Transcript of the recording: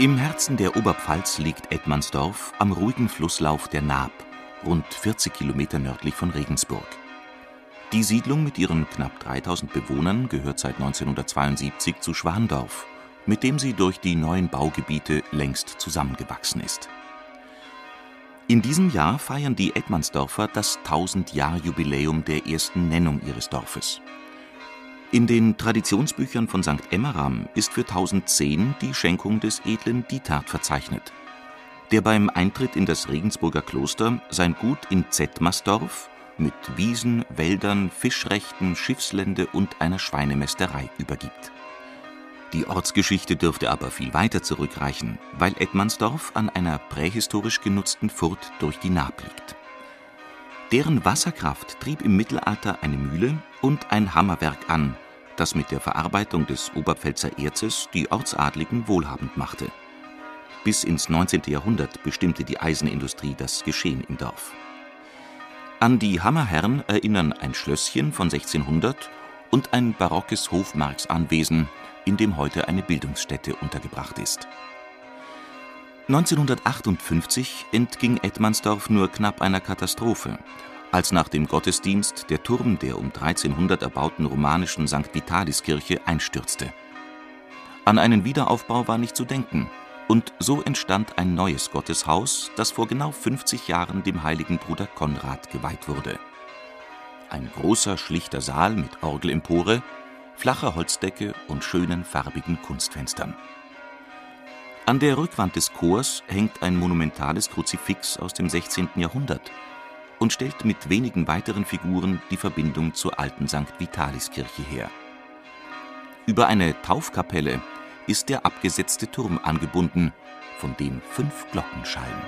Im Herzen der Oberpfalz liegt Edmandsdorf am ruhigen Flusslauf der Naab, rund 40 Kilometer nördlich von Regensburg. Die Siedlung mit ihren knapp 3000 Bewohnern gehört seit 1972 zu Schwandorf, mit dem sie durch die neuen Baugebiete längst zusammengewachsen ist. In diesem Jahr feiern die Edmandsdorfer das 1000-Jahr-Jubiläum der ersten Nennung ihres Dorfes. In den Traditionsbüchern von St. Emmeram ist für 1010 die Schenkung des edlen Dietart verzeichnet, der beim Eintritt in das Regensburger Kloster sein Gut in Zetmersdorf mit Wiesen, Wäldern, Fischrechten, Schiffslände und einer Schweinemästerei übergibt. Die Ortsgeschichte dürfte aber viel weiter zurückreichen, weil Edmandsdorf an einer prähistorisch genutzten Furt durch die Naab liegt. Deren Wasserkraft trieb im Mittelalter eine Mühle und ein Hammerwerk an, das mit der Verarbeitung des Oberpfälzer Erzes die Ortsadligen wohlhabend machte. Bis ins 19. Jahrhundert bestimmte die Eisenindustrie das Geschehen im Dorf. An die Hammerherren erinnern ein Schlösschen von 1600 und ein barockes Hofmarksanwesen, in dem heute eine Bildungsstätte untergebracht ist. 1958 entging Edmandsdorf nur knapp einer Katastrophe, als nach dem Gottesdienst der Turm der um 1300 erbauten romanischen St. Vitaliskirche einstürzte. An einen Wiederaufbau war nicht zu denken, und so entstand ein neues Gotteshaus, das vor genau 50 Jahren dem heiligen Bruder Konrad geweiht wurde. Ein großer, schlichter Saal mit Orgelempore, flacher Holzdecke und schönen farbigen Kunstfenstern. An der Rückwand des Chors hängt ein monumentales Kruzifix aus dem 16. Jahrhundert und stellt mit wenigen weiteren Figuren die Verbindung zur alten St. Vitaliskirche her. Über eine Taufkapelle ist der abgesetzte Turm angebunden, von dem fünf Glocken schallen